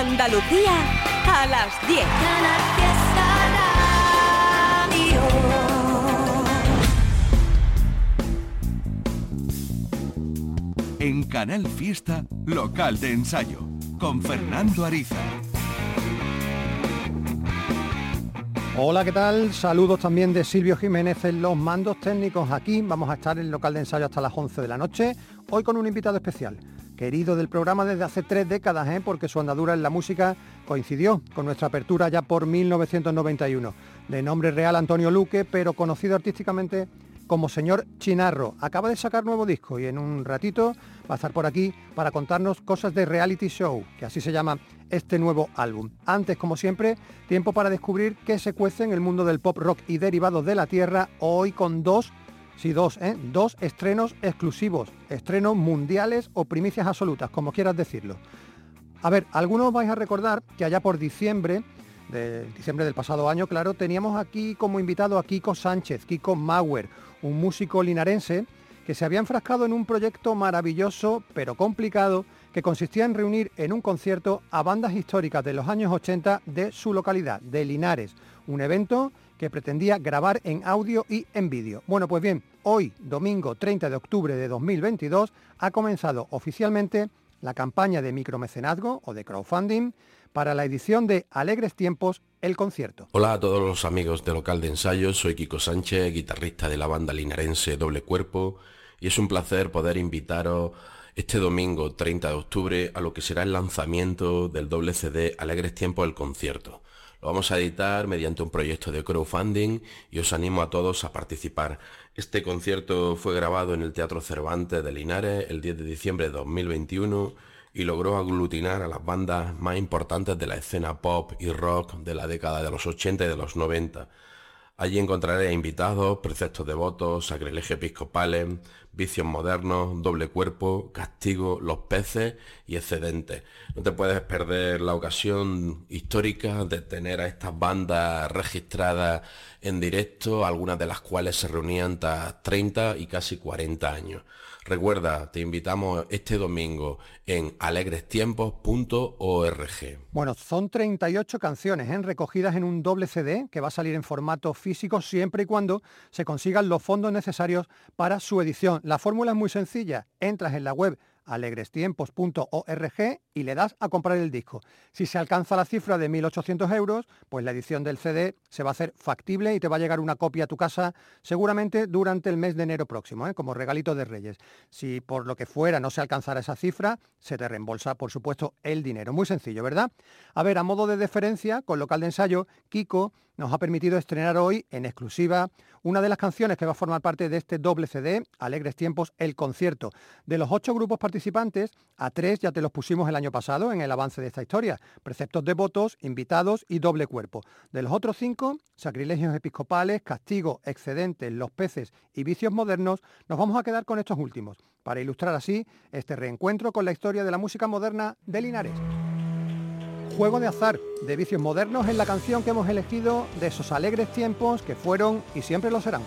Andalucía a las 10. En Canal Fiesta, local de ensayo, con Fernando Ariza. Hola, ¿qué tal? Saludos también de Silvio Jiménez en los mandos técnicos. Aquí vamos a estar en el local de ensayo hasta las 11 de la noche, hoy con un invitado especial, querido del programa desde hace tres décadas, ¿eh? porque su andadura en la música coincidió con nuestra apertura ya por 1991. De nombre real Antonio Luque, pero conocido artísticamente como señor Chinarro. Acaba de sacar nuevo disco y en un ratito va a estar por aquí para contarnos cosas de reality show, que así se llama este nuevo álbum. Antes, como siempre, tiempo para descubrir qué se cuece en el mundo del pop rock y derivados de la tierra, hoy con dos, sí dos, ¿eh? dos estrenos exclusivos, estrenos mundiales o primicias absolutas, como quieras decirlo. A ver, algunos vais a recordar que allá por diciembre, de diciembre del pasado año, claro, teníamos aquí como invitado a Kiko Sánchez, Kiko Mauer, un músico linarense que se había enfrascado en un proyecto maravilloso pero complicado que consistía en reunir en un concierto a bandas históricas de los años 80 de su localidad, de Linares, un evento que pretendía grabar en audio y en vídeo. Bueno, pues bien, hoy, domingo 30 de octubre de 2022, ha comenzado oficialmente la campaña de micromecenazgo o de crowdfunding para la edición de Alegres Tiempos, el concierto. Hola a todos los amigos de local de ensayo, soy Kiko Sánchez, guitarrista de la banda linarense Doble Cuerpo, y es un placer poder invitaros este domingo 30 de octubre a lo que será el lanzamiento del doble CD Alegres Tiempos, el concierto. Lo vamos a editar mediante un proyecto de crowdfunding y os animo a todos a participar. Este concierto fue grabado en el Teatro Cervantes de Linares el 10 de diciembre de 2021 y logró aglutinar a las bandas más importantes de la escena pop y rock de la década de los 80 y de los 90. Allí encontraré invitados, preceptos devotos, sacrilegio episcopales, vicios modernos, doble cuerpo, castigo, los peces y excedentes. No te puedes perder la ocasión histórica de tener a estas bandas registradas en directo, algunas de las cuales se reunían tras 30 y casi 40 años. Recuerda, te invitamos este domingo en alegrestiempos.org. Bueno, son 38 canciones ¿eh? recogidas en un doble CD que va a salir en formato físico siempre y cuando se consigan los fondos necesarios para su edición. La fórmula es muy sencilla. Entras en la web alegrestiempos.org y le das a comprar el disco. Si se alcanza la cifra de 1.800 euros, pues la edición del CD se va a hacer factible y te va a llegar una copia a tu casa seguramente durante el mes de enero próximo, ¿eh? como regalito de Reyes. Si por lo que fuera no se alcanzara esa cifra, se te reembolsa, por supuesto, el dinero. Muy sencillo, ¿verdad? A ver, a modo de deferencia, con local de ensayo, Kiko nos ha permitido estrenar hoy en exclusiva una de las canciones que va a formar parte de este doble CD, Alegres Tiempos, el concierto. De los ocho grupos participantes, a tres ya te los pusimos el año pasado en el avance de esta historia, preceptos devotos, invitados y doble cuerpo. De los otros cinco, sacrilegios episcopales, castigo, excedentes, los peces y vicios modernos, nos vamos a quedar con estos últimos, para ilustrar así este reencuentro con la historia de la música moderna de Linares juego de azar de vicios modernos en la canción que hemos elegido de esos alegres tiempos que fueron y siempre lo serán.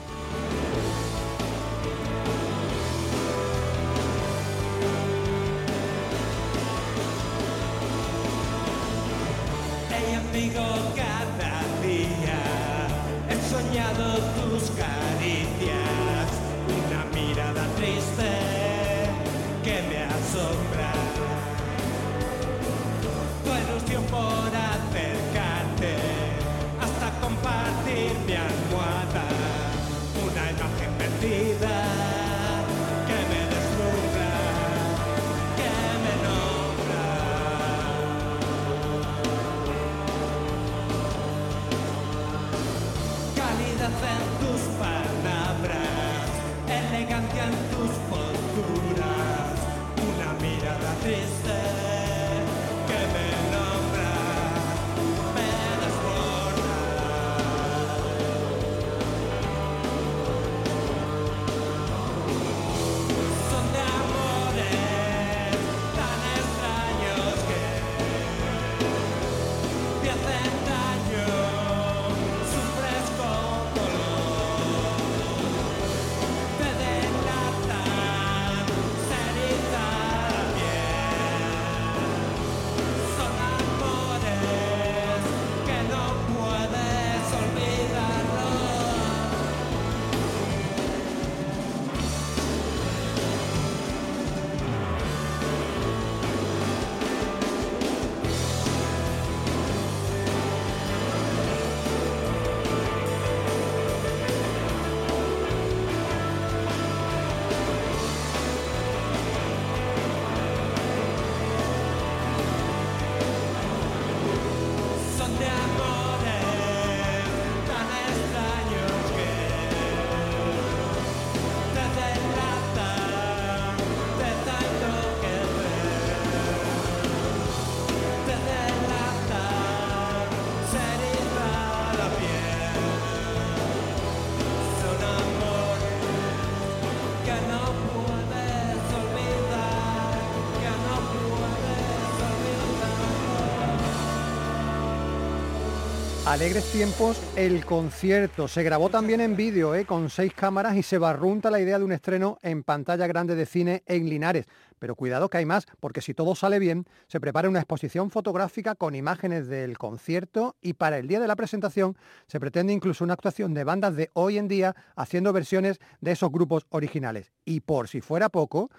Alegres tiempos, el concierto. Se grabó también en vídeo, ¿eh? con seis cámaras y se barrunta la idea de un estreno en pantalla grande de cine en Linares. Pero cuidado que hay más, porque si todo sale bien, se prepara una exposición fotográfica con imágenes del concierto y para el día de la presentación se pretende incluso una actuación de bandas de hoy en día haciendo versiones de esos grupos originales. Y por si fuera poco,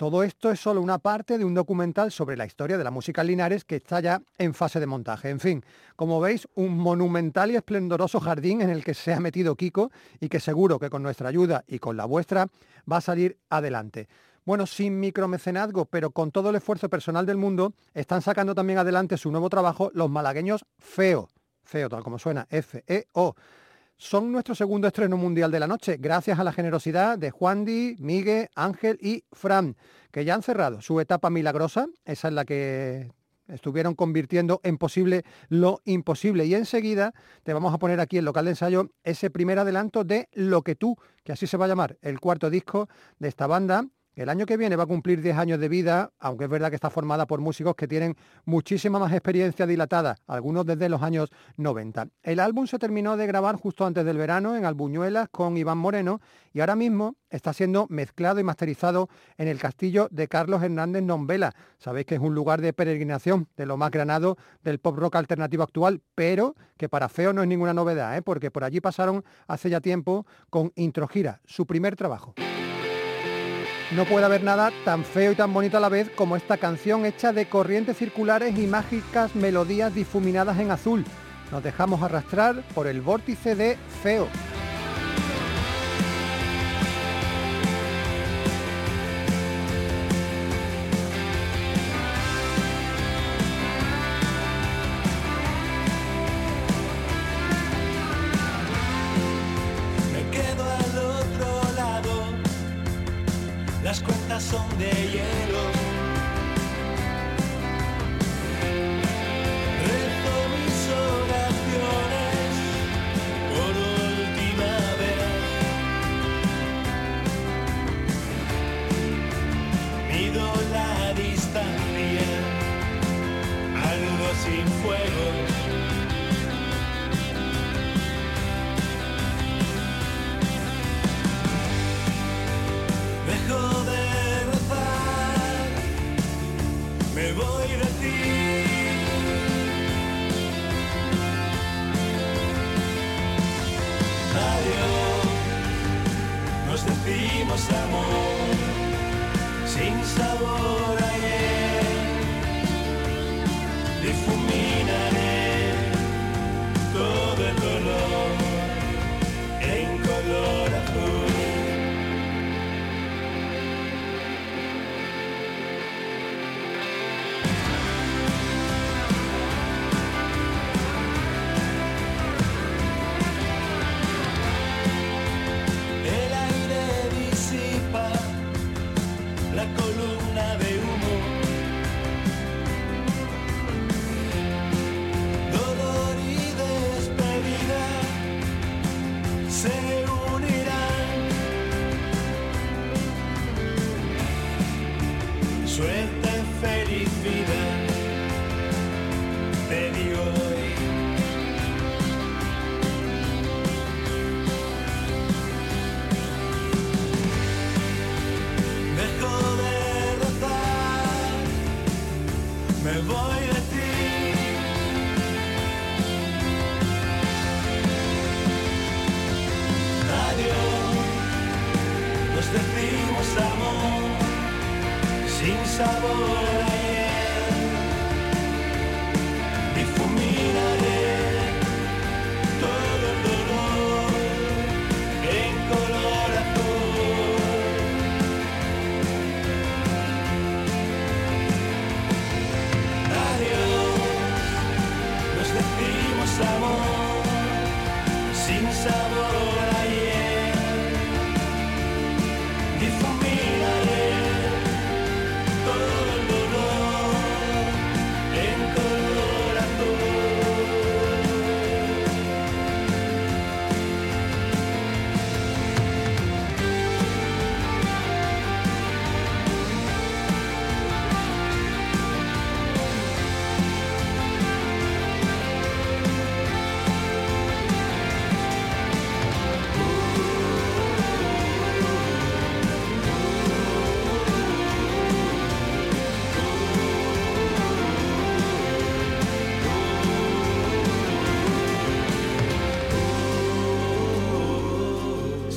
todo esto es solo una parte de un documental sobre la historia de la música Linares que está ya en fase de montaje. En fin, como veis, un monumental y esplendoroso jardín en el que se ha metido Kiko y que seguro que con nuestra ayuda y con la vuestra va a salir adelante. Bueno, sin micromecenazgo, pero con todo el esfuerzo personal del mundo, están sacando también adelante su nuevo trabajo los malagueños FEO. FEO, tal como suena, F-E-O son nuestro segundo estreno mundial de la noche, gracias a la generosidad de Juan Di, Miguel, Ángel y Fran, que ya han cerrado su etapa milagrosa, esa es la que estuvieron convirtiendo en posible lo imposible. Y enseguida te vamos a poner aquí en local de ensayo ese primer adelanto de Lo que tú, que así se va a llamar el cuarto disco de esta banda, el año que viene va a cumplir 10 años de vida, aunque es verdad que está formada por músicos que tienen muchísima más experiencia dilatada, algunos desde los años 90. El álbum se terminó de grabar justo antes del verano en Albuñuelas con Iván Moreno y ahora mismo está siendo mezclado y masterizado en el castillo de Carlos Hernández Nombela. Sabéis que es un lugar de peregrinación de lo más granado del pop rock alternativo actual, pero que para Feo no es ninguna novedad, ¿eh? porque por allí pasaron hace ya tiempo con Introgira, su primer trabajo. No puede haber nada tan feo y tan bonito a la vez como esta canción hecha de corrientes circulares y mágicas melodías difuminadas en azul. Nos dejamos arrastrar por el vórtice de Feo.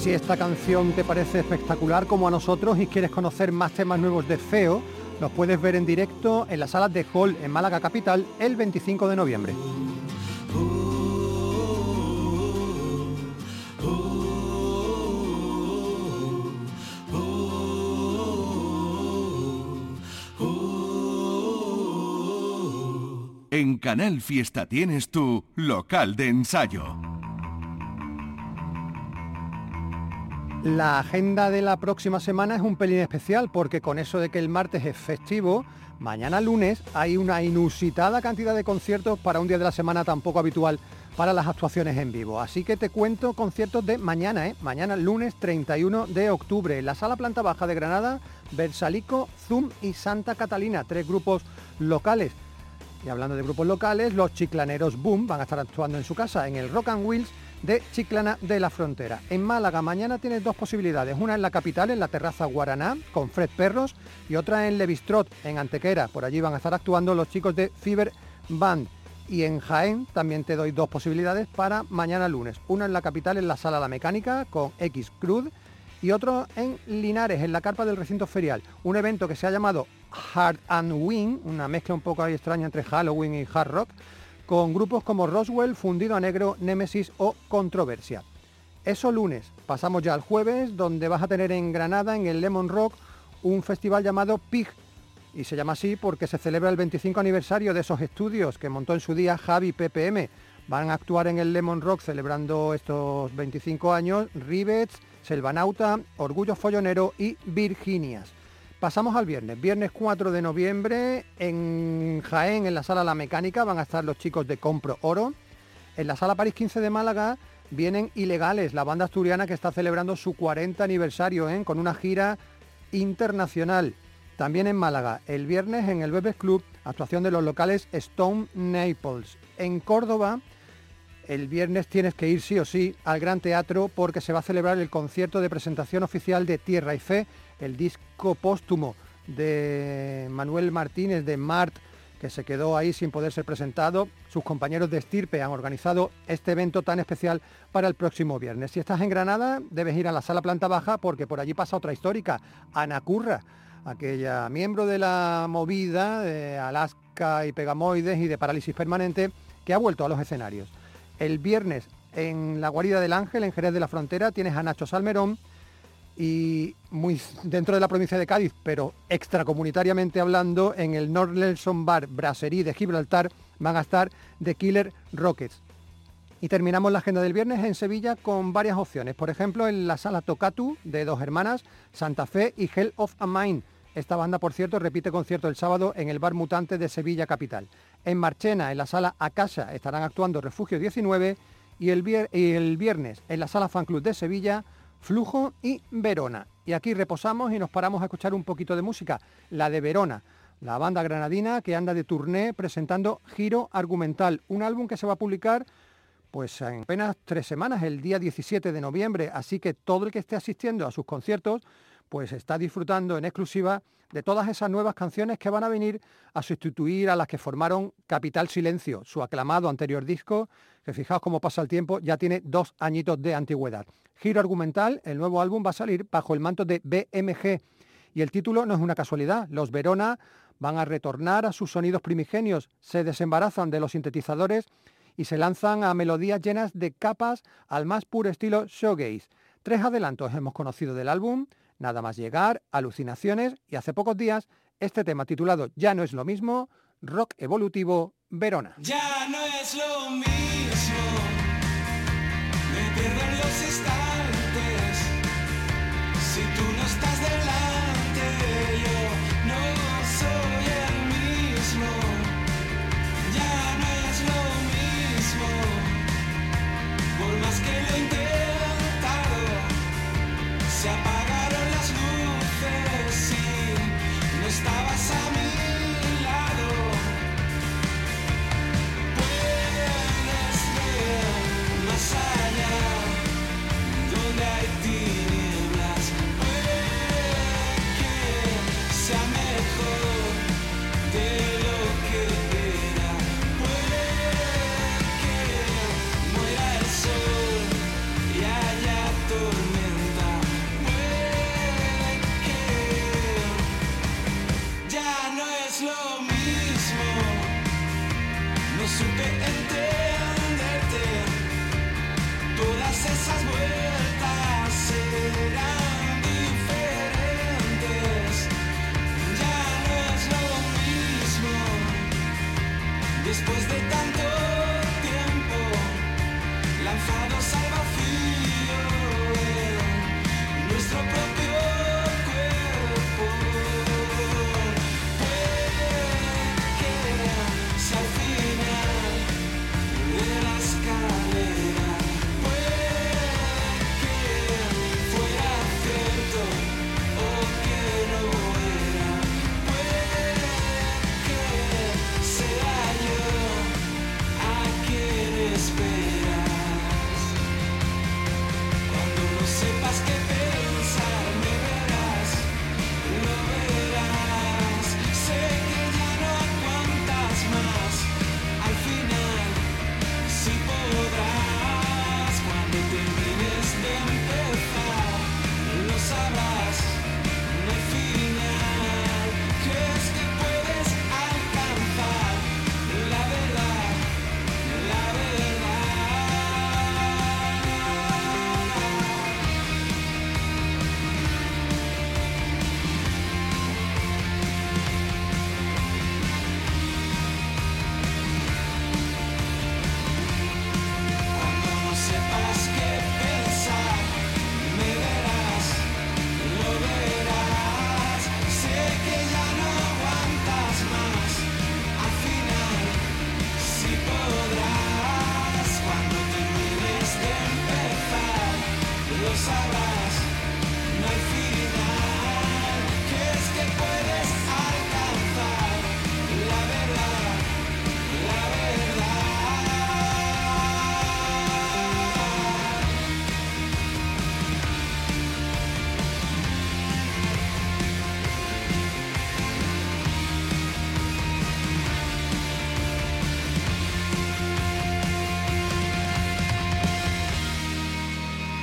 Si esta canción te parece espectacular como a nosotros y quieres conocer más temas nuevos de Feo, los puedes ver en directo en las salas de Hall en Málaga Capital el 25 de noviembre. En Canal Fiesta tienes tu local de ensayo. La agenda de la próxima semana es un pelín especial porque con eso de que el martes es festivo, mañana lunes hay una inusitada cantidad de conciertos para un día de la semana tan poco habitual para las actuaciones en vivo. Así que te cuento conciertos de mañana, ¿eh? mañana lunes 31 de octubre, en la sala planta baja de Granada, Bersalico, Zoom y Santa Catalina, tres grupos locales. Y hablando de grupos locales, los chiclaneros Boom van a estar actuando en su casa en el Rock and Wheels de Chiclana de la Frontera. En Málaga mañana tienes dos posibilidades, una en la capital, en la terraza Guaraná, con Fred Perros, y otra en Levistrot, en Antequera. Por allí van a estar actuando los chicos de Fiber Band. Y en Jaén también te doy dos posibilidades para mañana lunes. Una en la capital, en la Sala La Mecánica, con X Crud, y otro en Linares, en la carpa del recinto ferial. Un evento que se ha llamado Hard and Wing, una mezcla un poco extraña entre Halloween y hard rock, con grupos como Roswell, Fundido a Negro, Nemesis o Controversia. Eso lunes. Pasamos ya al jueves, donde vas a tener en Granada, en el Lemon Rock, un festival llamado PIG. Y se llama así porque se celebra el 25 aniversario de esos estudios que montó en su día Javi PPM. Van a actuar en el Lemon Rock celebrando estos 25 años Rivets, Selvanauta, Orgullo Follonero y Virginias. Pasamos al viernes. Viernes 4 de noviembre en Jaén, en la sala La Mecánica, van a estar los chicos de Compro Oro. En la sala París 15 de Málaga vienen Ilegales, la banda asturiana que está celebrando su 40 aniversario ¿eh? con una gira internacional. También en Málaga, el viernes en el Bebes Club, actuación de los locales Stone Naples. En Córdoba, el viernes tienes que ir sí o sí al Gran Teatro porque se va a celebrar el concierto de presentación oficial de Tierra y Fe, el disco póstumo de Manuel Martínez de Mart, que se quedó ahí sin poder ser presentado. Sus compañeros de Estirpe han organizado este evento tan especial para el próximo viernes. Si estás en Granada, debes ir a la sala planta baja porque por allí pasa otra histórica, Ana Curra, aquella miembro de la movida de Alaska y Pegamoides y de Parálisis Permanente, que ha vuelto a los escenarios. El viernes en la guarida del Ángel, en Jerez de la Frontera, tienes a Nacho Salmerón y muy dentro de la provincia de Cádiz, pero extracomunitariamente hablando, en el North Nelson Bar Brasserie de Gibraltar van a estar The Killer Rockets. Y terminamos la agenda del viernes en Sevilla con varias opciones. Por ejemplo, en la sala Tocatu de dos hermanas, Santa Fe y Hell of a Mind. Esta banda, por cierto, repite concierto el sábado en el Bar Mutante de Sevilla Capital. En Marchena, en la sala Acasa, estarán actuando Refugio 19 y el, viernes en la sala Fan Club de Sevilla, Flujo y Verona. Y aquí reposamos y nos paramos a escuchar un poquito de música, la de Verona, la banda granadina que anda de turné presentando Giro Argumental, un álbum que se va a publicar pues en apenas tres semanas, el día 17 de noviembre, así que todo el que esté asistiendo a sus conciertos pues está disfrutando en exclusiva de todas esas nuevas canciones que van a venir a sustituir a las que formaron Capital Silencio, su aclamado anterior disco, que fijaos cómo pasa el tiempo, ya tiene dos añitos de antigüedad. Giro argumental, el nuevo álbum va a salir bajo el manto de BMG y el título no es una casualidad, los Verona van a retornar a sus sonidos primigenios, se desembarazan de los sintetizadores y se lanzan a melodías llenas de capas al más puro estilo showgaze. Tres adelantos hemos conocido del álbum, Nada más llegar, alucinaciones y hace pocos días este tema titulado Ya no es lo mismo, rock evolutivo Verona.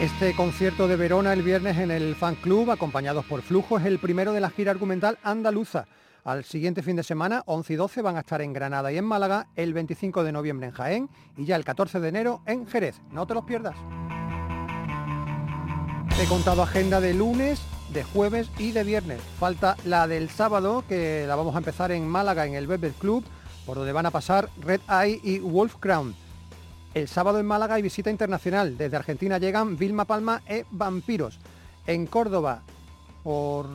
Este concierto de Verona el viernes en el Fan Club, acompañados por Flujo, es el primero de la gira argumental andaluza. Al siguiente fin de semana, 11 y 12, van a estar en Granada y en Málaga, el 25 de noviembre en Jaén y ya el 14 de enero en Jerez. No te los pierdas. He contado agenda de lunes, de jueves y de viernes. Falta la del sábado, que la vamos a empezar en Málaga, en el Velvet Club, por donde van a pasar Red Eye y Wolf Crown. El sábado en Málaga hay visita internacional. Desde Argentina llegan Vilma Palma e Vampiros. En Córdoba, por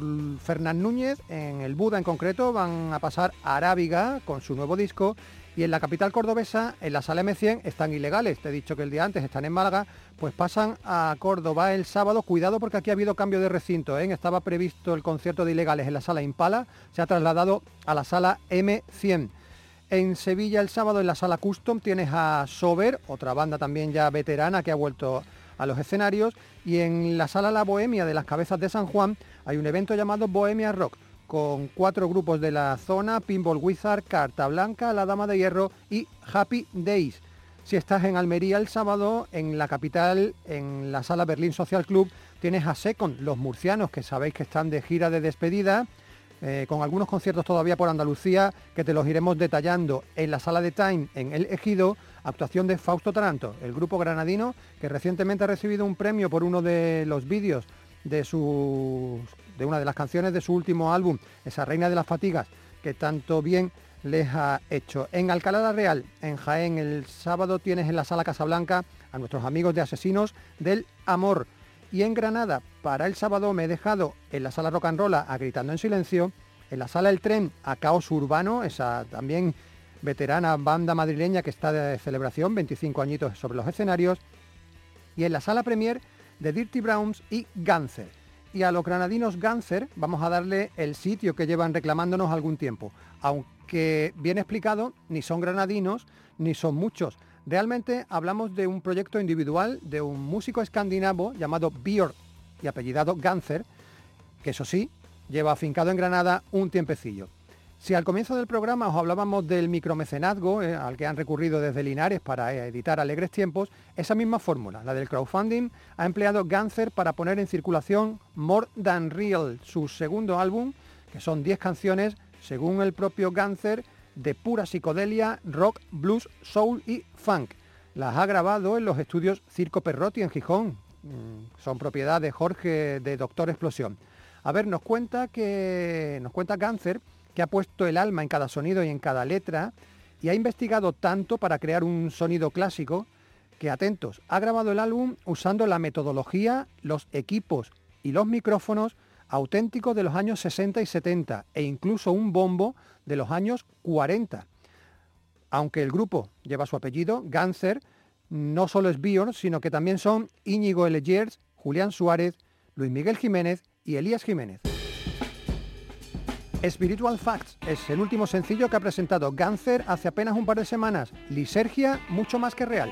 Fernán Núñez, en el Buda en concreto, van a pasar Arábiga con su nuevo disco. Y en la capital cordobesa, en la sala M100, están ilegales. Te he dicho que el día antes están en Málaga, pues pasan a Córdoba el sábado. Cuidado porque aquí ha habido cambio de recinto. ¿eh? Estaba previsto el concierto de ilegales en la sala Impala, se ha trasladado a la sala M100. En Sevilla el sábado en la sala Custom tienes a Sober, otra banda también ya veterana que ha vuelto a los escenarios. Y en la sala La Bohemia de las Cabezas de San Juan hay un evento llamado Bohemia Rock con cuatro grupos de la zona, Pinball Wizard, Carta Blanca, La Dama de Hierro y Happy Days. Si estás en Almería el sábado, en la capital, en la sala Berlín Social Club, tienes a Second, los murcianos que sabéis que están de gira de despedida eh, con algunos conciertos todavía por Andalucía que te los iremos detallando en la sala de Time en El Ejido, actuación de Fausto Taranto, el grupo granadino que recientemente ha recibido un premio por uno de los vídeos de, su, de una de las canciones de su último álbum, esa Reina de las Fatigas, que tanto bien les ha hecho. En Alcalá la Real, en Jaén, el sábado tienes en la sala Casablanca a nuestros amigos de Asesinos del Amor. Y en Granada, para el sábado me he dejado en la sala Rock and Roll a Gritando en Silencio, en la sala El Tren a Caos Urbano, esa también veterana banda madrileña que está de celebración, 25 añitos sobre los escenarios, y en la sala Premier de Dirty Browns y Ganser. Y a los granadinos Ganser vamos a darle el sitio que llevan reclamándonos algún tiempo, aunque bien explicado, ni son granadinos ni son muchos. Realmente hablamos de un proyecto individual de un músico escandinavo llamado Björn y apellidado Ganser, que eso sí, lleva afincado en Granada un tiempecillo. Si al comienzo del programa os hablábamos del micromecenazgo eh, al que han recurrido desde Linares para eh, editar Alegres Tiempos, esa misma fórmula, la del crowdfunding, ha empleado Ganser para poner en circulación More Than Real, su segundo álbum, que son 10 canciones, según el propio Ganser, de pura psicodelia, rock, blues, soul y funk. Las ha grabado en los estudios Circo Perrotti en Gijón. Mm, Son propiedad de Jorge de Doctor Explosión. A ver, nos cuenta que nos cuenta Cáncer que ha puesto el alma en cada sonido y en cada letra y ha investigado tanto para crear un sonido clásico que atentos, ha grabado el álbum usando la metodología, los equipos y los micrófonos auténticos de los años 60 y 70 e incluso un bombo de los años 40. Aunque el grupo lleva su apellido, Ganser, no solo es Björn, sino que también son Íñigo Elegers, Julián Suárez, Luis Miguel Jiménez y Elías Jiménez. Spiritual Facts es el último sencillo que ha presentado Ganser hace apenas un par de semanas. Lisergia, mucho más que real.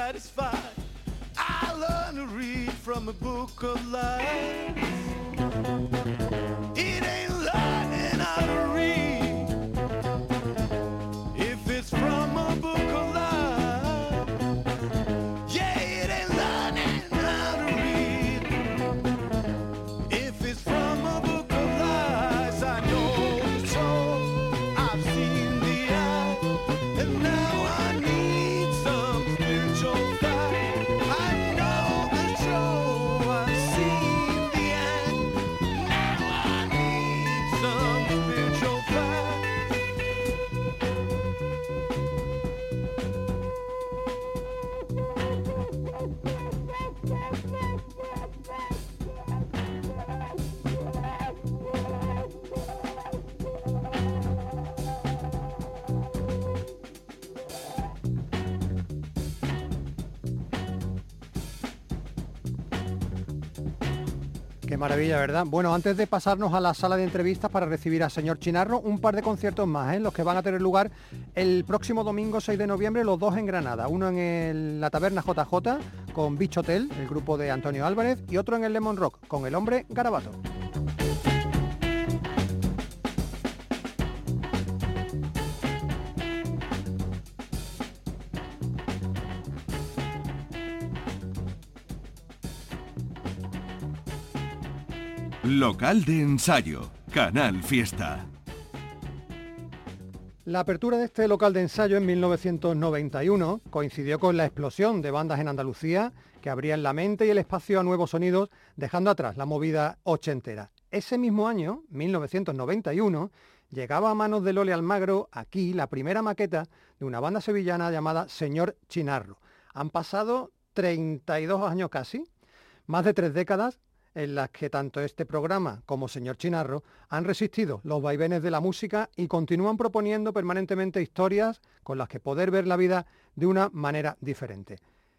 Satisfied. I learn to read from a book of life. Bueno, antes de pasarnos a la sala de entrevistas para recibir al señor Chinarro, un par de conciertos más, ¿eh? los que van a tener lugar el próximo domingo 6 de noviembre, los dos en Granada. Uno en la taberna JJ con Beach Hotel, el grupo de Antonio Álvarez, y otro en el Lemon Rock con el hombre Garabato. Local de ensayo, Canal Fiesta. La apertura de este local de ensayo en 1991 coincidió con la explosión de bandas en Andalucía que abrían la mente y el espacio a nuevos sonidos, dejando atrás la movida ochentera. Ese mismo año, 1991, llegaba a manos de Lole Almagro aquí la primera maqueta de una banda sevillana llamada Señor Chinarro. Han pasado 32 años casi, más de tres décadas en las que tanto este programa como Señor Chinarro han resistido los vaivenes de la música y continúan proponiendo permanentemente historias con las que poder ver la vida de una manera diferente.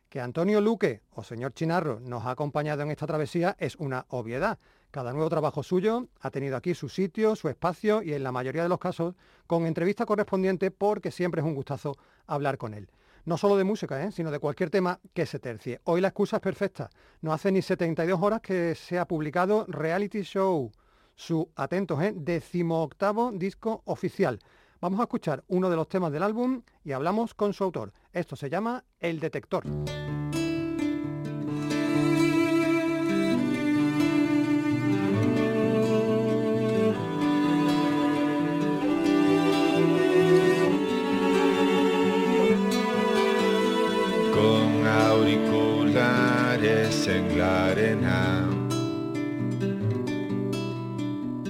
Que Antonio Luque o Señor Chinarro nos ha acompañado en esta travesía es una obviedad. Cada nuevo trabajo suyo ha tenido aquí su sitio, su espacio y en la mayoría de los casos con entrevista correspondiente porque siempre es un gustazo hablar con él no solo de música, ¿eh? sino de cualquier tema que se tercie. Hoy la excusa es perfecta. No hace ni 72 horas que se ha publicado Reality Show, su, atentos, ¿eh? decimoctavo disco oficial. Vamos a escuchar uno de los temas del álbum y hablamos con su autor. Esto se llama El Detector. En la arena.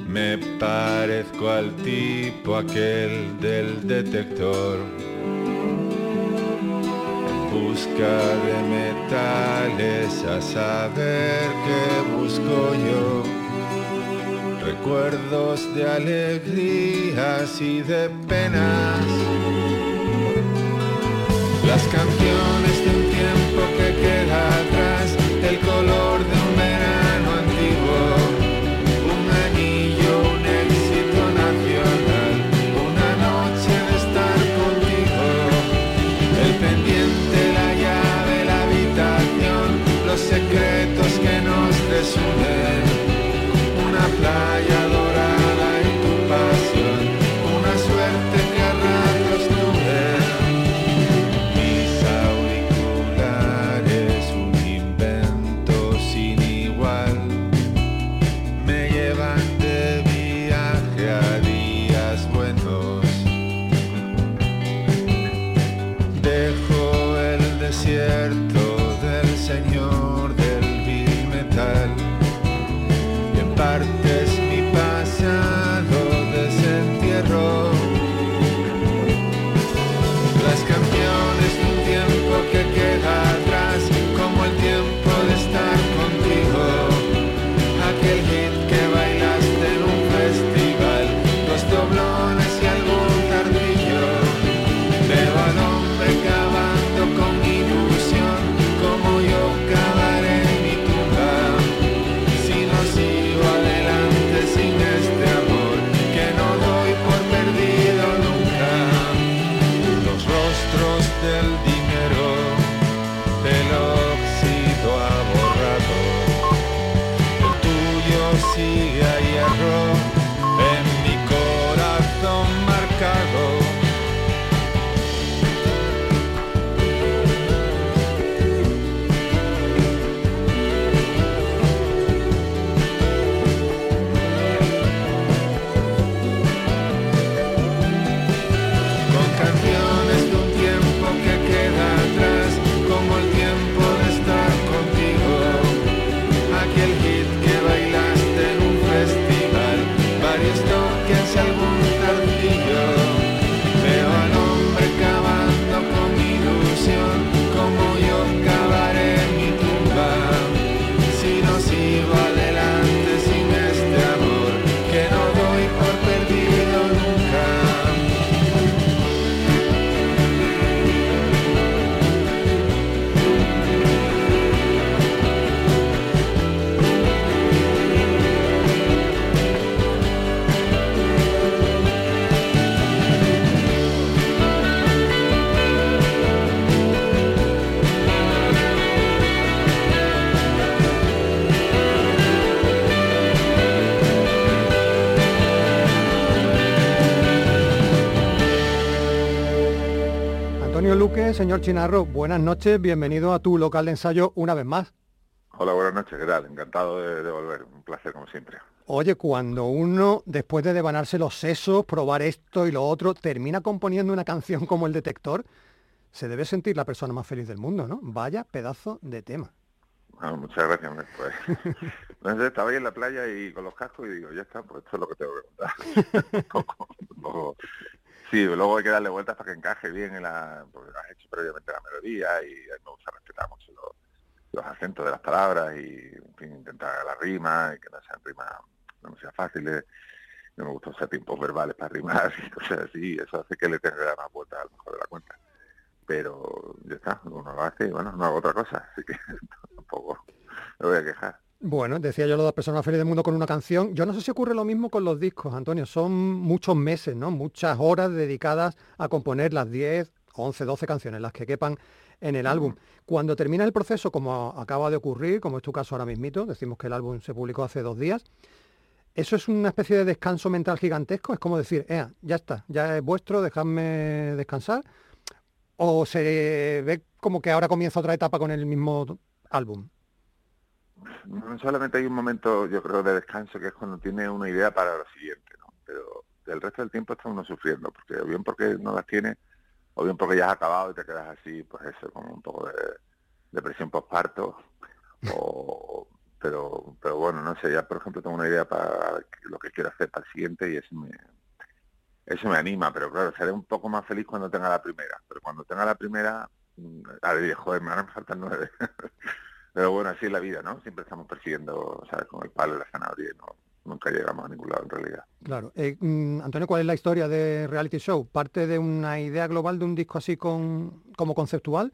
Me parezco al tipo aquel del detector. En busca de metales a saber qué busco yo. Recuerdos de alegrías y de penas las canciones de un tiempo que queda atrás, el color de señor Chinarro, buenas noches, bienvenido a tu local de ensayo una vez más. Hola, buenas noches, ¿qué tal? Encantado de, de volver, un placer como siempre. Oye, cuando uno, después de devanarse los sesos, probar esto y lo otro, termina componiendo una canción como El Detector, se debe sentir la persona más feliz del mundo, ¿no? Vaya pedazo de tema. Bueno, muchas gracias, pues. Entonces estaba ahí en la playa y con los cascos y digo, ya está, pues esto es lo que tengo que contar. Sí, luego hay que darle vueltas para que encaje bien en la... Porque has hecho previamente la melodía y me gusta respetar mucho los, acentos de las palabras y, en fin, intentar la rima y que no sean rimas demasiado fáciles. No me gusta usar tiempos verbales para rimar y cosas así. Eso hace que le tenga más vueltas a lo mejor de la cuenta. Pero ya está, uno lo hace y bueno, no hago otra cosa. Así que tampoco me voy a quejar. Bueno, decía yo lo de la persona más feliz del mundo con una canción. Yo no sé si ocurre lo mismo con los discos, Antonio. Son muchos meses, ¿no? Muchas horas dedicadas a componer las 10, 11, 12 canciones, las que quepan en el álbum. Cuando termina el proceso, como acaba de ocurrir, como es tu caso ahora mismito, decimos que el álbum se publicó hace dos días, ¿eso es una especie de descanso mental gigantesco? Es como decir, "Ea, ya está, ya es vuestro, dejadme descansar. ¿O se ve como que ahora comienza otra etapa con el mismo álbum? Solamente hay un momento, yo creo, de descanso, que es cuando tiene una idea para lo siguiente, ¿no? Pero del resto del tiempo está uno sufriendo, porque o bien porque no las tiene, o bien porque ya has acabado y te quedas así, pues eso, como un poco de depresión postparto, o, pero, pero bueno, no sé, ya por ejemplo tengo una idea para lo que quiero hacer para el siguiente y eso me, eso me anima, pero claro, seré un poco más feliz cuando tenga la primera, pero cuando tenga la primera, mm, ahora diré, joder, me ahora me faltan nueve. Pero bueno, así es la vida, ¿no? Siempre estamos persiguiendo, ¿sabes? Con el palo y la zanahoria y no, nunca llegamos a ningún lado en realidad. Claro. Eh, mm, Antonio, ¿cuál es la historia de Reality Show? ¿Parte de una idea global de un disco así con, como conceptual?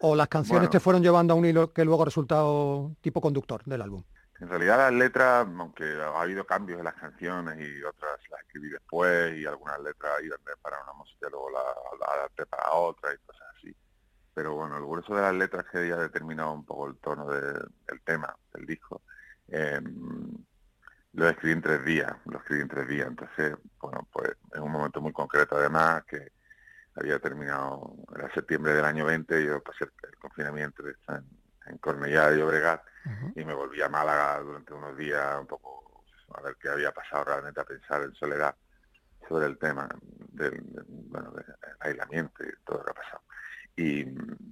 ¿O las canciones Bueno. te fueron llevando a un hilo que luego ha resultado tipo conductor del álbum? En realidad las letras, aunque ha habido cambios en las canciones y otras las escribí después y algunas letras iban para una música y luego la, la adapté para otra y cosas. Pero bueno, el grueso de las letras que ya determinado un poco el tono de- del tema, del disco, eh, lo escribí en tres días, lo escribí en tres días. Entonces, bueno, pues en un momento muy concreto además que había terminado, era septiembre del año 20, yo pasé el confinamiento de en, en Cornellá de Llobregat y me volví a Málaga durante unos días un poco a ver qué había pasado realmente a pensar en soledad sobre el tema del, del- bueno del aislamiento y todo lo que ha pasado y,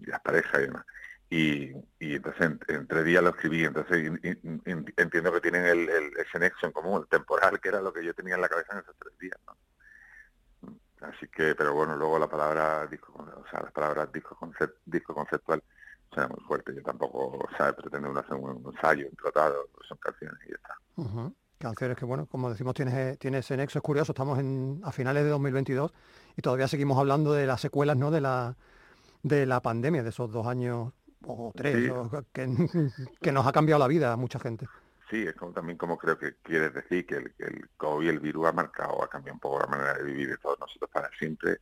las parejas y demás y, y entonces en, en tres días lo escribí entonces y- entiendo que tienen el, el- ese nexo en común el temporal que era lo que yo tenía en la cabeza en esos tres días ¿no? así que pero bueno luego la palabra disco o sea las palabras disco concep- disco conceptual suena muy fuerte yo tampoco ¿sabes? pretendo hacer un, ensayo un tratado son canciones y ya está Ujú. Canciones que, bueno, como decimos, tiene, tiene ese nexo. Es curioso, estamos en, a finales de 2022 y todavía seguimos hablando de las secuelas ¿no? de, la, de la pandemia, de esos dos años o tres, Sí. o que, que nos ha cambiado la vida a mucha gente. Sí, es como también como creo que quieres decir que el, que el COVID el virus ha marcado, ha cambiado un poco la manera de vivir de todos nosotros para siempre.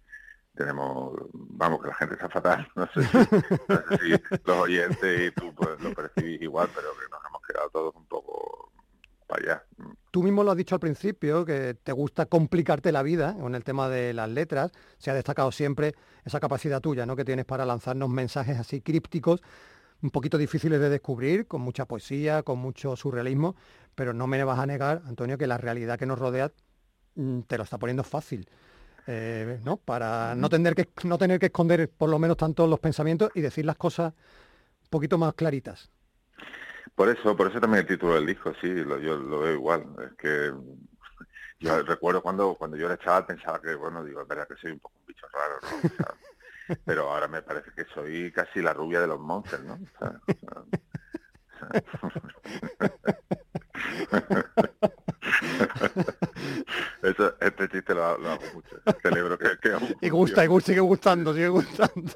Tenemos, vamos, que la gente está fatal, no sé si, no sé si los oyentes y tú pues, lo percibís igual, pero que nos hemos quedado todos un poco para allá. Tú mismo lo has dicho al principio, que te gusta complicarte la vida con el tema de las letras. Se ha destacado siempre esa capacidad tuya, ¿no? Que tienes para lanzarnos mensajes así crípticos, un poquito difíciles de descubrir, con mucha poesía, con mucho surrealismo, pero no me vas a negar, Antonio, que la realidad que nos rodea mm, te lo está poniendo fácil. eh, ¿no? Para no tener que no tener que esconder por lo menos tanto los pensamientos y decir las cosas un poquito más claritas. Por eso, por eso también el título del disco, sí, lo, yo lo veo igual. Es que yo recuerdo cuando cuando yo era chaval pensaba que, bueno, digo, es verdad que soy un poco un bicho raro, ¿no? O sea, pero ahora me parece que soy casi la rubia de los monsters, ¿no? O sea, Eso, este chiste lo, lo hago mucho. Celebro que, que Y gusta, y gusta, sigue gustando, sigue gustando.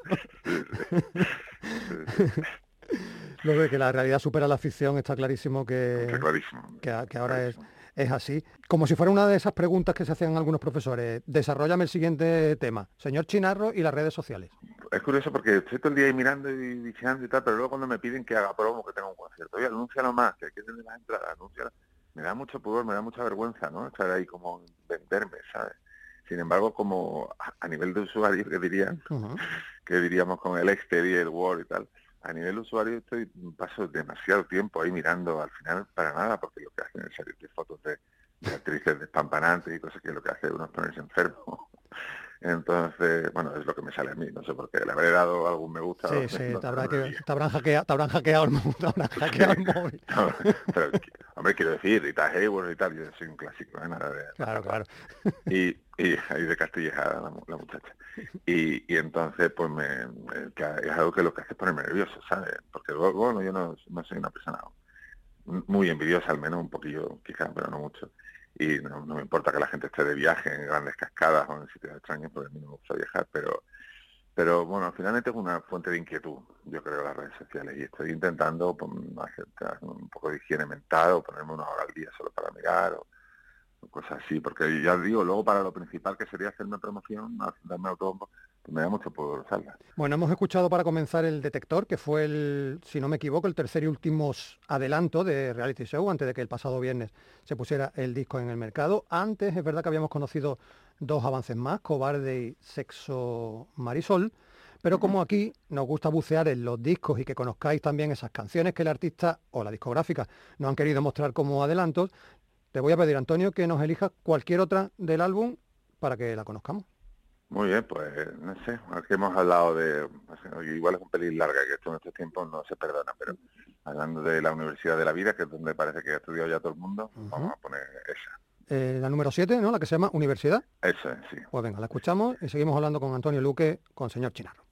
De que la realidad supera la ficción está clarísimo que, Está clarísimo. que, ahora es, es así. Como si fuera una de esas preguntas que se hacían algunos profesores. Desarrollame el siguiente tema. Señor Chinarro y las redes sociales. Es curioso porque estoy todo el día ahí mirando y diciendo y tal, pero luego cuando me piden que haga promo, que tenga un concierto, oye, anúncialo más, que hay que tener las entradas, anúncialo. Me da mucho pudor, me da mucha vergüenza, ¿no? Estar ahí como venderme, ¿sabes? Sin embargo, como a, nivel de usuario, que dirían, que diríamos con el Exter y el Word y tal, a nivel usuario estoy paso demasiado tiempo ahí mirando al final para nada, porque lo que hacen es salir de fotos de, de actrices despampanantes y cosas que lo que hace uno es ponerse enfermo. Entonces, bueno, es lo que me sale a mí, no sé por qué, le habré dado algún me gusta. Sí, sí, te, habrá que, te habrán hackeado, te habrán hackeado el te habrán hackeado el móvil. No, pero, hombre, quiero decir, Rita Hayworth y tal, yo soy un clásico, ¿eh? Nada de- Claro, claro. y, y ahí de Castilleja la, la muchacha. Y, y entonces, pues me, es algo que lo que hace es ponerme nervioso, ¿sabes? Porque luego, bueno, yo no, no soy una persona muy envidiosa, al menos un poquillo, quizás, pero no mucho. Y no, me importa que la gente esté de viaje en grandes cascadas o en sitios extraños, porque a mí no me gusta viajar, pero pero bueno, finalmente es una fuente de inquietud, yo creo, las redes sociales. Y estoy intentando pues, hacer un poco de higiene mental o ponerme una hora al día solo para mirar o, o cosas así. Porque ya digo, luego para lo principal que sería hacerme promoción, darme pues me por usarla. Bueno, hemos escuchado para comenzar el detector, que fue el, si no me equivoco, el tercer y último adelanto de Reality Show, antes de que el pasado viernes se pusiera el disco en el mercado. Antes es verdad que habíamos conocido dos avances más, Cobarde y Sexo Marisol, pero como aquí nos gusta bucear en los discos y que conozcáis también esas canciones que el artista o la discográfica nos han querido mostrar como adelantos, te voy a pedir, Antonio, que nos elijas cualquier otra del álbum para que la conozcamos. Muy bien, pues no sé, aquí hemos hablado de, igual es un pelín larga, que esto en estos tiempos no se perdona, pero hablando de la Universidad de la Vida, que es donde parece que ha estudiado ya todo el mundo, vamos a poner esa. Eh, la número 7, ¿no? La que se llama Universidad. Eso es, sí. Pues venga, la escuchamos y seguimos hablando con Antonio Luque, con señor Chinarro.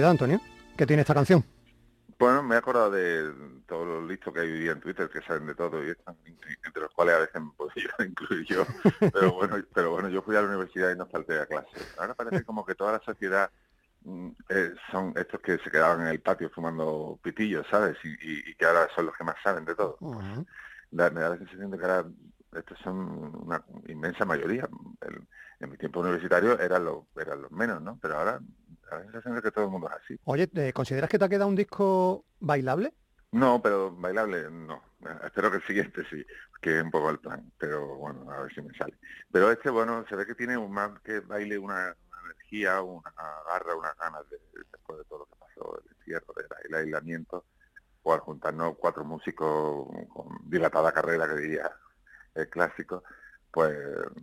Antonio? ¿Qué tiene esta canción? Bueno, me he acordado de todos los listos que hay hoy día en Twitter que saben de todo y están entre los cuales a veces me yo incluir yo. Pero bueno, pero bueno, yo fui a la universidad y no falté a clase. Ahora parece como que toda la sociedad mm, eh, son estos que se quedaban en el patio fumando pitillos, ¿sabes? Y, y- y que ahora son los que más saben de todo. Da- me da la sensación de que ahora estos son una inmensa mayoría. El- en mi tiempo universitario eran los, eran los menos, ¿no? Pero ahora da la sensación de que todo el mundo es así. Oye, ¿te ¿consideras que te ha quedado un disco bailable? No, pero bailable no. Espero que el siguiente sí, que es un poco el plan, pero bueno, a ver si me sale. Pero este, bueno, se ve que tiene un más que baile una, una energía, una garra, unas ganas de, después de todo lo que pasó, el encierro, el aislamiento, o al juntarnos cuatro músicos con dilatada carrera, que diría el clásico, pues,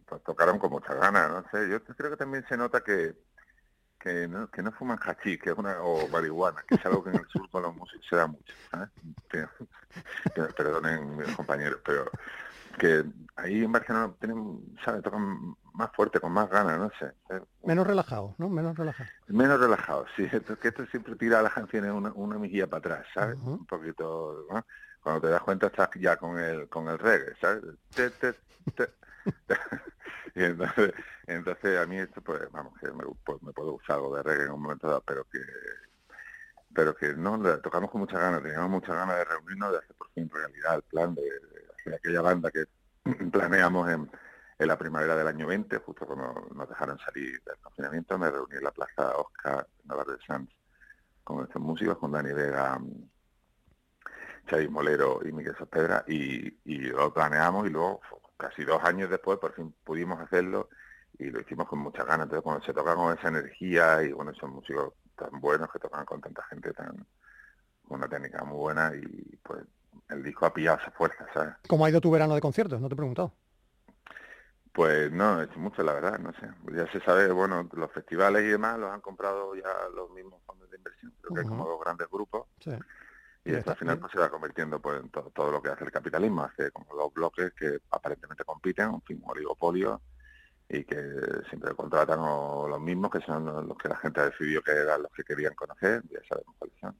pues tocaron con muchas ganas, no sé. Yo creo que también se nota que que no, que no fuman hachís, que es una, o marihuana, que es algo que en el sur con los músicos se da mucho, me perdonen mis compañeros, pero que ahí en Barcelona tienen, ¿sabes? Tocan más fuerte, con más ganas, no sé. ¿sabes? Menos relajado, ¿no? Menos relajado. Menos relajado, sí. Esto, que esto siempre tira a las canciones una, una mejilla para atrás, ¿sabes? Un poquito, ¿no? Cuando te das cuenta estás ya con el con el reggae, ¿sabes? Te, te, te. y entonces, entonces a mí esto, pues, vamos, que me, pues, me puedo usar algo de reggae en un momento dado, pero que pero que no, tocamos con muchas ganas, teníamos muchas ganas de reunirnos, de hacer por fin realidad el plan de, aquella banda que planeamos en, la primavera del año 20, justo cuando nos dejaron salir del confinamiento, me reuní en la Plaza Oscar, Barrio de Sanz, con estos músicos, con Dani Vega, Xavi Molero y Miguel Sospedra, y, y lo planeamos y luego, casi dos años después, por fin pudimos hacerlo y lo hicimos con muchas ganas. Entonces, cuando se toca con esa energía y con esos músicos tan buenos que tocan con tanta gente tan una técnica muy buena y pues el disco ha pillado esa fuerza, ¿sabes? ¿Cómo ha ido tu verano de conciertos? No te he preguntado. Pues no, hecho mucho, la verdad, no sé. Ya se sabe, bueno, los festivales y demás los han comprado ya los mismos fondos de inversión. Creo que hay como dos grandes grupos Sí. Y esto al final pues se va convirtiendo pues en todo, todo lo que hace el capitalismo. Hace como dos bloques que aparentemente compiten, en fin, un oligopolio y que siempre contratan o los mismos, que son los que la gente decidió que eran los que querían conocer, ya sabemos cuáles son.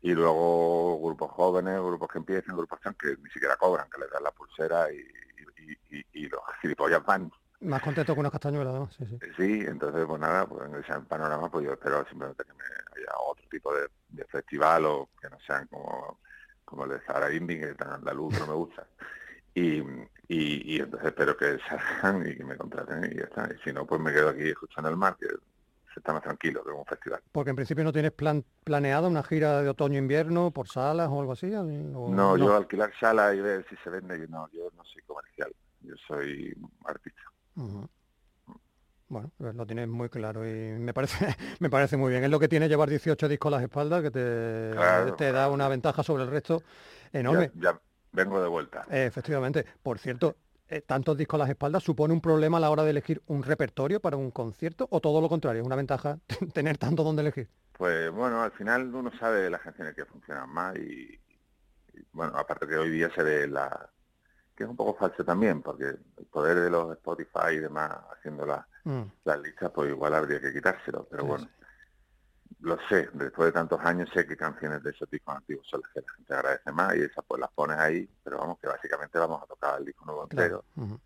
Y luego grupos jóvenes, grupos que empiezan, grupos que ni siquiera cobran, que les dan la pulsera y, y, y- y los gilipollas van. Más contento que unas castañuelas, ¿no? Sí, sí. Sí, entonces pues nada, pues en ese panorama pues yo espero simplemente que me haya otro tipo de, de festival o que no sean como, como el de Zara Indie, que tan andaluz no me gusta. Y, y, y entonces espero que salgan y que me contraten y ya está. Y si no, pues me quedo aquí escuchando el mar, que se está más tranquilo que un festival. Porque en principio no tienes plan planeada una gira de otoño-invierno por salas o algo así. ¿o No, yo alquilar sala y ver si se vende, yo no, yo no soy comercial, yo soy artista. Bueno, pues lo tienes muy claro y me parece, me parece muy bien. Es lo que tiene llevar 18 discos a las espaldas, que te, Claro, te da una ventaja sobre el resto enorme. Ya, ya vengo de vuelta. Eh, efectivamente. Por cierto, eh, tantos discos a las espaldas supone un problema a la hora de elegir un repertorio para un concierto o todo lo contrario, es una ventaja tener tanto donde elegir. Pues bueno, al final uno sabe las canciones que funcionan más y, y, bueno, aparte que hoy día se ve la que es un poco falso también, porque el poder de los Spotify y demás haciendo las, Mm, las listas, pues igual habría que quitárselo, pero sí, bueno, sí. lo sé, después de tantos años sé que canciones de esos discos antiguos son las que la gente agradece más y esas pues las pones ahí, pero vamos, que básicamente vamos a tocar el disco nuevo entero Claro,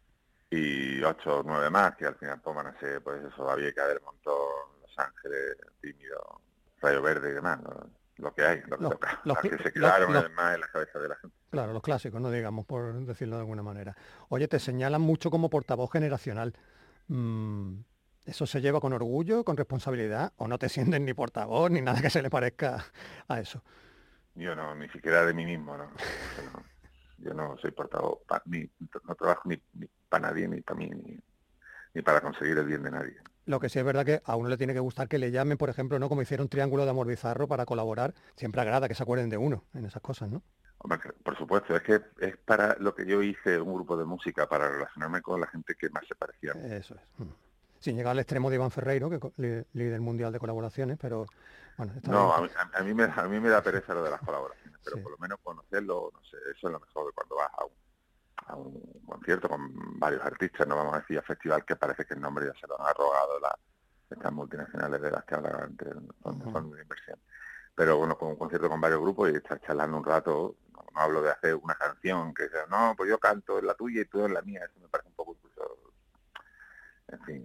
y ocho o nueve más, que al final pues van a ser, pues eso, David Cader, Montón, Los Ángeles, Tímido, Rayo Verde y demás, ¿no? Lo que hay, lo que Los- toca, los las cl- que se los- quedaron los- además en la cabeza de la gente. Claro, los clásicos, no digamos, por decirlo de alguna manera. Oye, te señalan mucho como portavoz generacional. Mm, ¿Eso se lleva con orgullo, con responsabilidad? ¿O no te sientes ni portavoz ni nada que se le parezca a eso? Yo no, ni siquiera de mí mismo, ¿no? Yo no, soy portavoz, pa- ni, no trabajo ni, para nadie, ni para mí, ni, ni para conseguir el bien de nadie. Lo que sí es verdad que a uno le tiene que gustar que le llamen, por ejemplo, ¿no? Como hicieron Triángulo de Amor Bizarro para colaborar. Siempre agrada que se acuerden de uno en esas cosas, ¿no? Hombre, por supuesto, es que es para lo que yo hice un grupo de música, para relacionarme con la gente que más se parecía. Eso es. Mm. Sin llegar al extremo de Iván Ferreiro, que líder mundial de colaboraciones, pero bueno, está No, a mí, a- a mí me, a mí me da pereza lo de las colaboraciones, pero Sí. por lo menos conocerlo, no sé, eso es lo mejor de cuando vas a un, a un concierto con varios artistas, no vamos a decir a festival que parece que el nombre ya se lo han arrogado la, estas multinacionales de las que hablaba antes, fondos fondos de inversión. Pero bueno, con un concierto con varios grupos y estar charlando un rato, no, no hablo de hacer una canción que sea, no, pues yo canto en la tuya y tú en la mía, eso me parece un poco incluso, en fin,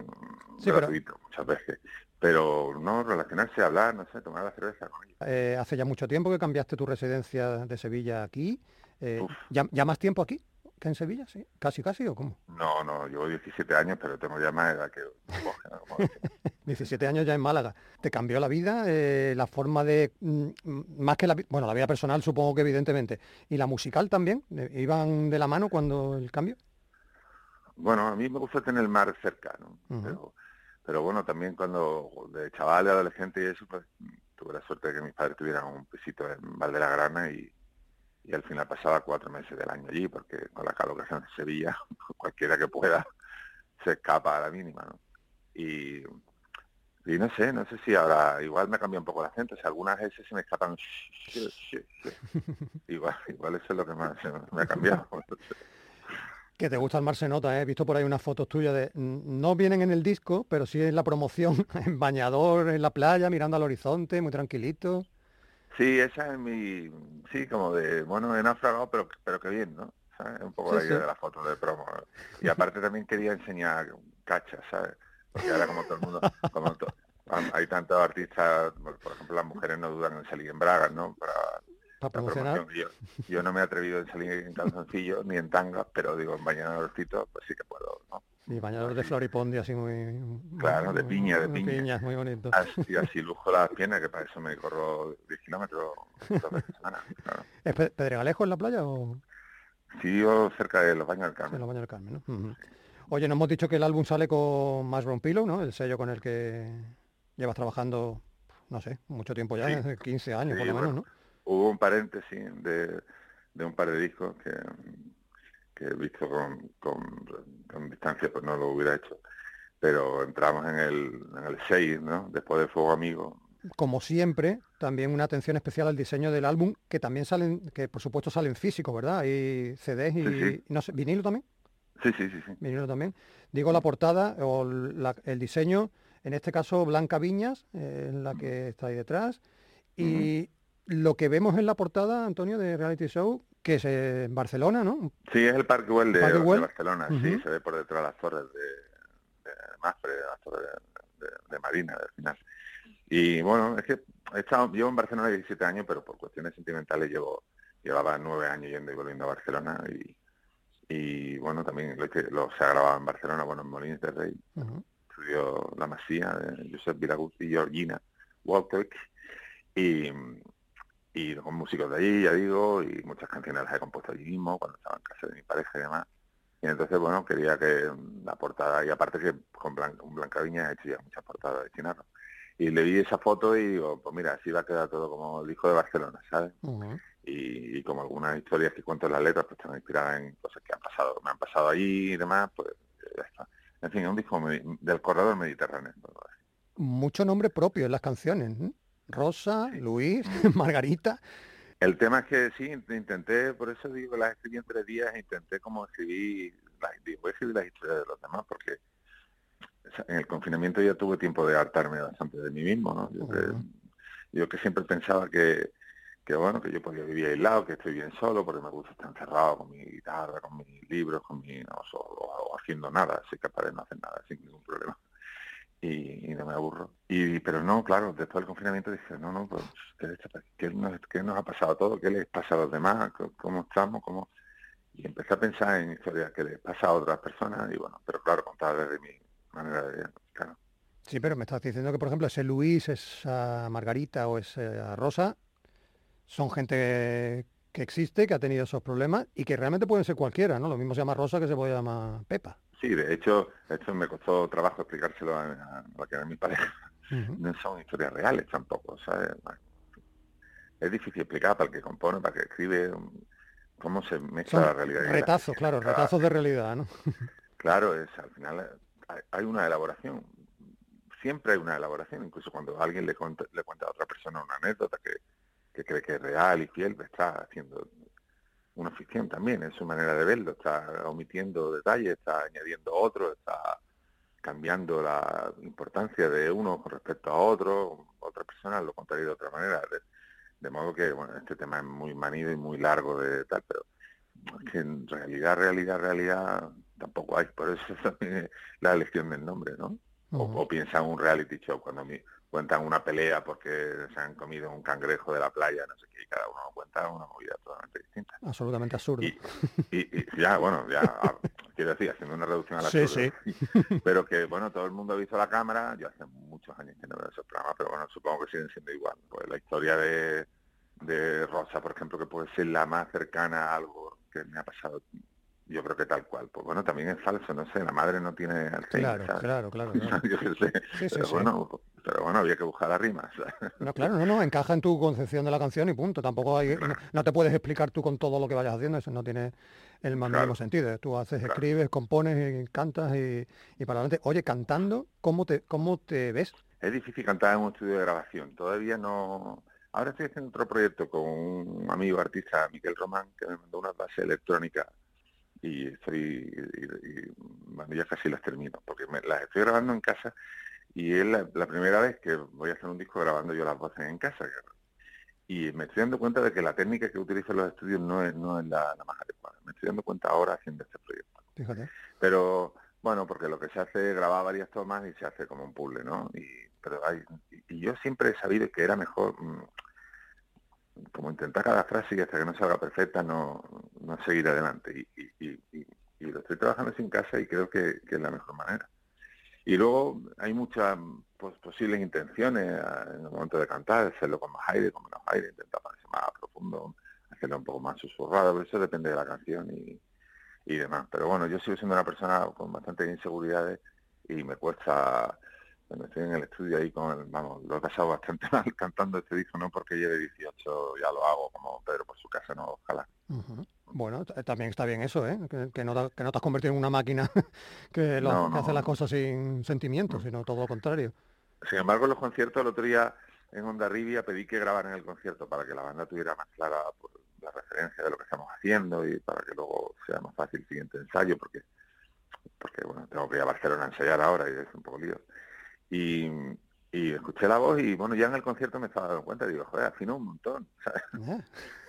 Sí, pero- gratuito muchas veces. Pero no, relacionarse, hablar, no sé, tomar la cerveza con ellos. Eh, hace ya mucho tiempo que cambiaste tu residencia de Sevilla aquí. Eh, Uf. ¿ya, ya más tiempo aquí que en Sevilla? ¿Sí? ¿Casi, casi o cómo? No, no, llevo 17 años, pero tengo ya más edad que coge, ¿no? Como decía. 17 años ya en Málaga. ¿Te cambió la vida? eh, la forma de... mm, más que la... Bueno, la vida personal supongo que evidentemente. ¿Y la musical también? Eh, ¿Iban de la mano cuando el cambio? Bueno, a mí me gusta tener el mar cerca, ¿no? Pero, pero bueno, también cuando de chaval, adolescente y eso, pues tuve la suerte de que mis padres tuvieran un pisito en Val de la Grana y, y al final pasaba cuatro meses del año allí, porque con la calor que hace en Sevilla, cualquiera que pueda se escapa a la mínima, ¿no? Y, y no sé, no sé si ahora, igual me cambia un poco el acento, si algunas veces se me escapan, igual, igual eso es lo que más me- ha cambiado. Que te gusta el mar se nota, ¿eh? he visto por ahí unas fotos tuyas de... No vienen en el disco, pero sí en la promoción, en bañador, en la playa, mirando al horizonte, muy tranquilito. Sí, esa es mi, sí, como de, bueno, he naufragado, pero, pero que bien, ¿no? ¿Sabes? Un poco Sí, la idea sí. de la foto de promo. Y aparte también quería enseñar cachas, ¿sabes? Porque ahora como todo el mundo, como to- hay- tantos artistas, por ejemplo, las mujeres no dudan en salir en bragas, ¿no? Para Para promoción. Yo, yo no me he atrevido en salir en calzoncillos ni en tanga, pero digo, en bañadorcito, pues sí que puedo. Y bañador de floripondio así muy... Claro, de piña, de muy piña. muy bonito. Así, así lujo las piernas, que para eso me corro 10 kilómetros dos veces semana, claro. ¿Es Pe- Pedregalejo en la playa o...? Sí, vivo cerca de los baños del Carmen. en los baños del Carmen, ¿no? Oye, nos hemos dicho que el álbum sale con Mushroom Pillow, ¿no? El sello con el que llevas trabajando, no sé, mucho tiempo ya, Sí. desde 15 años por lo menos, bueno, ¿no? Hubo un paréntesis de, de un par de discos que, que he visto con, con, con distancia, pues no lo hubiera hecho. Pero entramos en el, en el 6, ¿no? Después de Fuego Amigo. Como siempre, también una atención especial al diseño del álbum, que también salen, que por supuesto salen físicos, ¿verdad? Hay CDs y, Sí, sí. no sé, vinilo también, Sí, sí, sí, sí. vinilo también. Digo la portada o la- el diseño, en este caso Blanca Viñas, eh, en la que está ahí detrás, y lo que vemos en la portada, Antonio, de Reality Show, que es en Barcelona, ¿no? Sí, es el Parque Güell de. Barcelona. Sí, Ujú. se ve por detrás las torres de, de Mafre, las torres de, de- de Marina, al final. Y bueno, es que he estado, llevo en Barcelona 17 años, pero por cuestiones sentimentales llevo llevaba nueve años yendo y volviendo a Barcelona y, y bueno, también lo, que, lo se ha grabado en Barcelona, bueno, en Molins de Rey, estudió La Masía de Josep Viragut y Georgina Walcock y, y con músicos de allí, ya digo, y muchas canciones las he compuesto allí mismo cuando estaba en casa de mi pareja y demás. Y entonces, bueno, quería que la portada, y aparte que con Blanca, con Blanca Viña he hecho ya muchas portadas de Chinarro. Y le vi esa foto y digo, pues mira, así va a quedar todo como el disco de Barcelona, ¿sabes? Y, y como algunas historias que cuento en las letras pues están inspiradas en cosas que han pasado, me han pasado allí y demás, pues eh, ya está. En fin, es un disco del corredor mediterráneo. Mucho nombre propio en las canciones, ¿no? Rosa, Luis, Margarita. El tema es que sí, int- intenté, por eso digo, las escribí en tres días, intenté como escribir, las, digo, voy a escribir las historias de los demás, porque en el confinamiento ya tuve tiempo de hartarme bastante de mí mismo, ¿no? Yo, que, Ujú. yo que siempre pensaba que, que bueno, que yo podía vivir aislado, que estoy bien solo, porque me gusta estar encerrado con mi guitarra, con mis libros, con mi, no, o, o haciendo nada, soy capaz de no hacer nada sin ningún problema. Y, y no me aburro. Y, pero no, claro, después del confinamiento dije, no, no, pues, ¿qué, nos, qué nos ha pasado a todos? ¿Qué les pasa a los demás? ¿Cómo- ¿Cómo estamos? ¿Cómo? Y empecé a pensar en historias que les pasa a otras personas y bueno, pero claro, contadas desde mi manera de ver, claro. Sí, pero me estás diciendo que, por ejemplo, ese Luis, esa Margarita o esa Rosa son gente que existe, que ha tenido esos problemas y que realmente pueden ser cualquiera, ¿no? Lo mismo se llama Rosa que se puede llamar Pepa. Sí, de hecho, esto me costó trabajo explicárselo a, a la que era mi pareja. No son historias reales tampoco, ¿sabes? Es difícil explicar para el que compone, para el que escribe, cómo se mezcla Son la realidad. la retazos, claro, Cada- retazos de realidad, ¿no? Claro, es al final hay- hay una elaboración. Siempre hay una elaboración, incluso cuando alguien le cuenta, le cuenta a otra persona una anécdota que, que cree que es real y fiel, está haciendo una ficción también, es su manera de verlo, está omitiendo detalles, está añadiendo otros, está cambiando la importancia de uno con respecto a otro, otra persona lo contaría de otra manera. De, de modo que, bueno, este tema es muy manido y muy largo de tal, pero es que en realidad, realidad, realidad tampoco hay. Por eso también la elección del nombre, ¿no? O, o piensa en un reality show cuando mi- cuentan una pelea porque se han comido un cangrejo de la playa, no sé qué, y cada uno cuenta una movida totalmente distinta. Absolutamente absurdo. Y, y- y ya, bueno, ya, a- quiero decir, haciendo una reducción a la Sí, pero que, bueno, todo el mundo ha visto la cámara, yo hace muchos años que no veo esos programas, pero bueno, supongo que siguen siendo igual. Pues la historia de, de Rosa, por ejemplo, que puede ser la más cercana a algo que me ha pasado, yo creo que tal cual. Pues bueno, también es falso, no sé, la madre no tiene Alzheimer, Claro, ¿sabes? claro, claro, claro. yo qué sé. Sí, sí, pero sí. bueno, pero bueno, había que buscar la rima. ¿sabes? No, claro, no, no, encaja en tu concepción de la canción y punto. Tampoco hay, no, no te puedes explicar tú con todo lo que vayas haciendo, eso no tiene el más mínimo sentido. Tú haces, escribes, compones, y cantas y, y para adelante. Oye, cantando, ¿cómo te, cómo te ves? Es difícil cantar en un estudio de grabación. Todavía no. Ahora estoy haciendo otro proyecto con un amigo artista, Miquel Román, que me mandó unas bases electrónicas y estoy, y- y, bueno, ya casi las termino, porque me- las estoy grabando en casa y es la, la primera vez que voy a hacer un disco grabando yo las voces en casa. Y me estoy dando cuenta de que la técnica que utilizo en los estudios no es, no es la, la más adecuada. Me estoy dando cuenta ahora haciendo este proyecto. Fíjate. Pero bueno, porque lo que se hace es grabar varias tomas y se hace como un puzzle, ¿no? Y, pero hay, y yo siempre he sabido que era mejor mm, como intentar cada frase y hasta que no salga perfecta no, no seguir adelante. Y, y, lo estoy trabajando sin casa y creo que, que es la mejor manera. Y luego hay muchas posibles intenciones en el momento de cantar, hacerlo con más aire, con menos aire, intentar parecer más profundo, hacerlo un poco más susurrado, eso depende de la canción y, y demás. Pero bueno, yo sigo siendo una persona con bastantes inseguridades y me cuesta, cuando estoy en el estudio ahí con el, vamos, lo he pasado bastante mal cantando este disco, no porque lleve 18, ya lo hago como Pedro por su casa, no, ojalá. Bueno, también está bien eso, ¿eh? Que, que no, te- que no te has convertido en una máquina que, lo- No, que hace las cosas sin sentimientos, sino todo lo contrario. Sin embargo, en los conciertos, el otro día en Onda Rivia pedí que grabaran el concierto para que la banda tuviera más clara pues, la referencia de lo que estamos haciendo y para que luego sea más fácil el siguiente ensayo, porque porque bueno, tengo que ir a Barcelona a ensayar ahora y es un poco lío. Y, y escuché la voz y bueno, ya en el concierto me estaba dando cuenta, digo, joder, afinó un montón. ¿sabes?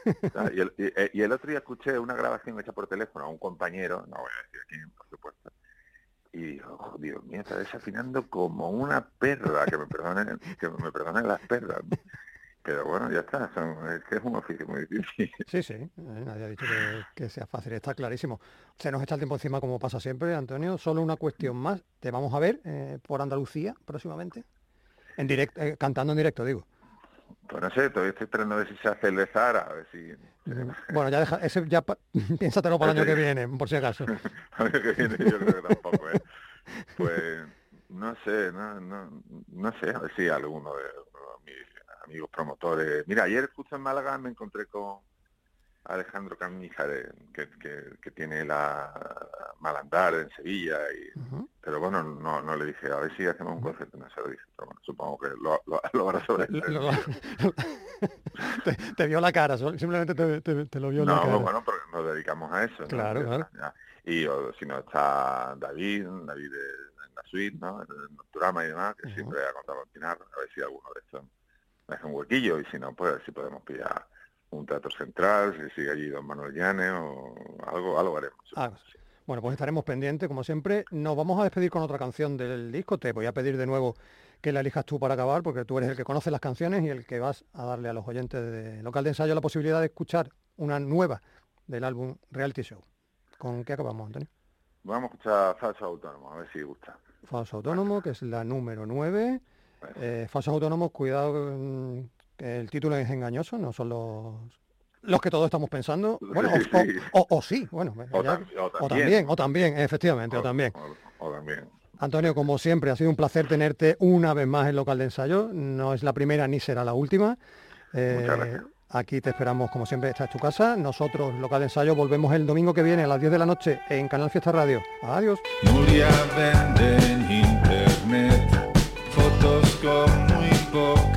¿eh? ¿sabes? Y, el, y- y el otro día escuché una grabación hecha por teléfono a un compañero, no voy a decir quién, por supuesto, y dijo, "Oh, Dios mío, está desafinando como una perra, que me perdonen, que me perdonen las perras. Pero bueno, ya está, son- es que es un oficio muy difícil. Sí, sí, eh, nadie ha dicho que, que sea fácil, está clarísimo. Se nos echa el tiempo encima como pasa siempre, Antonio. Solo una cuestión más. Te vamos a ver eh, por Andalucía próximamente. En directo, eh, cantando en directo, digo. Pues no sé, todavía estoy esperando a ver si se hace el de Zara, a ver si... Bueno, ya deja, ese ya piénsatelo para el año que viene, por si acaso. año que viene yo creo que tampoco, ¿eh? Pues no sé, no, no, no sé, a ver si alguno de mis amigos promotores... Mira, ayer justo en Málaga me encontré con Alejandro Canízares, que, que, que tiene la Malandar en Sevilla, y, pero bueno, no, no le dije, a ver si hacemos un concierto, no se lo dije, pero bueno, supongo que lo, lo, lo hará sobre Lo- lo- te, te vio la cara, simplemente te, te- te lo vio la No, cara. bueno, porque nos dedicamos a eso. ¿no? Claro. Y o, si no está David, David de- en la suite, ¿no? En el Nocturama y demás, que Ujú. siempre ha contado con Pinar, a ver si alguno de estos hace un huequillo y si no, pues si podemos pillar un teatro central, si sigue allí Don Manuel Llanes o algo, algo haremos. Ah, sí. Bueno, pues estaremos pendientes, como siempre. Nos vamos a despedir con otra canción del disco. Te voy a pedir de nuevo que la elijas tú para acabar, porque tú eres el que conoce las canciones y el que vas a darle a los oyentes de local de ensayo la posibilidad de escuchar una nueva del álbum Reality Show. ¿Con qué acabamos, Antonio? Vamos a escuchar Falso Autónomo, a ver si gusta. Falso Autónomo, que es la número 9. Eh, falsos Autónomos, cuidado, mm, que el título es engañoso, no son los, los que todos estamos pensando. Bueno, o, Sí, o- o- o sí, bueno, O ya- tam- o o también. también, o también, efectivamente, o también. O, o también. Antonio, como siempre, ha sido un placer tenerte una vez más en local de ensayo. No es la primera ni será la última. Eh, Muchas gracias. aquí te esperamos, como siempre, esta es tu casa. Nosotros, local de ensayo, volvemos el domingo que viene a las 10 de la noche en Canal Fiesta Radio. Adiós. Fotos con